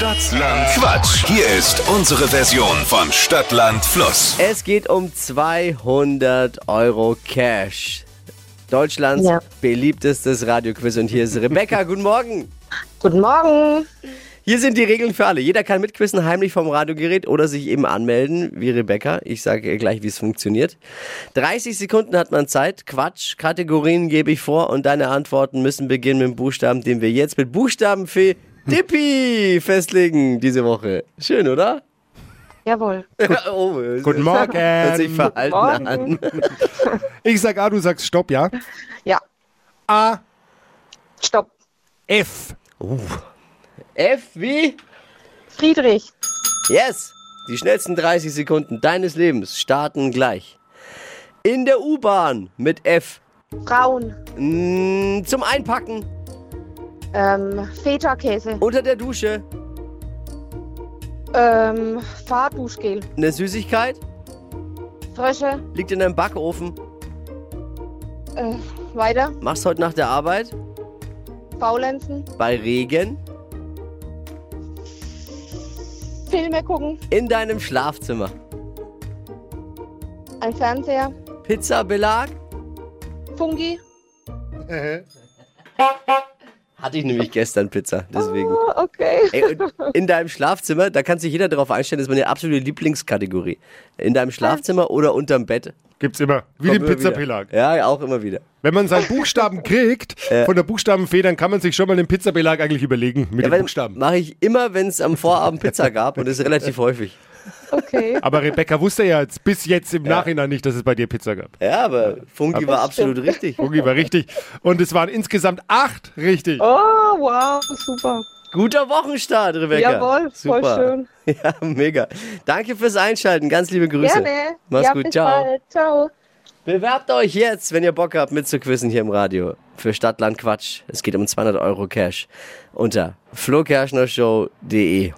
Stadtland Quatsch. Hier ist unsere Version von Stadtland Fluss. Es geht um 200 Euro Cash. Deutschlands Ja. beliebtestes Radioquiz. Und hier ist Rebecca. Guten Morgen. Guten Morgen. Hier sind die Regeln für alle. Jeder kann mitquissen, heimlich vom Radiogerät oder sich eben anmelden, wie Rebecca. Ich sage gleich, wie es funktioniert. 30 Sekunden hat man Zeit. Quatsch. Kategorien gebe ich vor und deine Antworten müssen beginnen mit dem Buchstaben, den wir jetzt mit Buchstabenfee Dippi festlegen diese Woche. Schön, oder? Jawohl. oh, Guten Hört sich Morgen. verhalten Morgen. an. Ich sag A, du sagst Stopp, ja? Ja. A, Stopp. F. F wie? Friedrich. Yes! Die schnellsten 30 Sekunden deines Lebens starten gleich. In der U-Bahn mit F. Frauen. Mm, Zum Einpacken. Ähm, Feta-Käse. Unter der Dusche. Ähm, Fahrduschgel. Eine Süßigkeit. Frösche. Liegt in deinem Backofen. Äh, weiter. Machst heute nach der Arbeit. Faulenzen. Bei Regen. Filme gucken. In deinem Schlafzimmer. Ein Fernseher. Pizzabelag. Fungi. Hatte ich nämlich gestern Pizza, deswegen. Oh, okay. Ey, in deinem Schlafzimmer, da kann sich jeder darauf einstellen, das ist meine absolute Lieblingskategorie. In deinem Schlafzimmer oder unterm Bett. Gibt's immer. Wie Kommt den Pizzabelag. Ja, auch immer wieder. Wenn man seinen Buchstaben kriegt, von der Buchstabenfee, dann kann man sich schon mal den Pizzabelag eigentlich überlegen mit Ja, den Buchstaben. mache ich immer, wenn es am Vorabend Pizza gab und das ist relativ häufig. Okay. Aber Rebecca wusste ja jetzt bis jetzt im Nachhinein nicht, dass es bei dir Pizza gab. Ja, aber Funky war absolut richtig. Fungi war richtig. Und es waren insgesamt acht richtig. Oh, wow. Super. Guter Wochenstart, Rebecca. Jawohl. Voll Super. schön. Ja, mega. Danke fürs Einschalten. Ganz liebe Grüße. Gerne. Mach's ja, gut. bis Ciao. Bald. Ciao. Bewerbt euch jetzt, wenn ihr Bock habt, mitzuquissen hier im Radio. Für Stadtland Quatsch. Es geht um 200 Euro Cash. Unter flokerschnershow.de.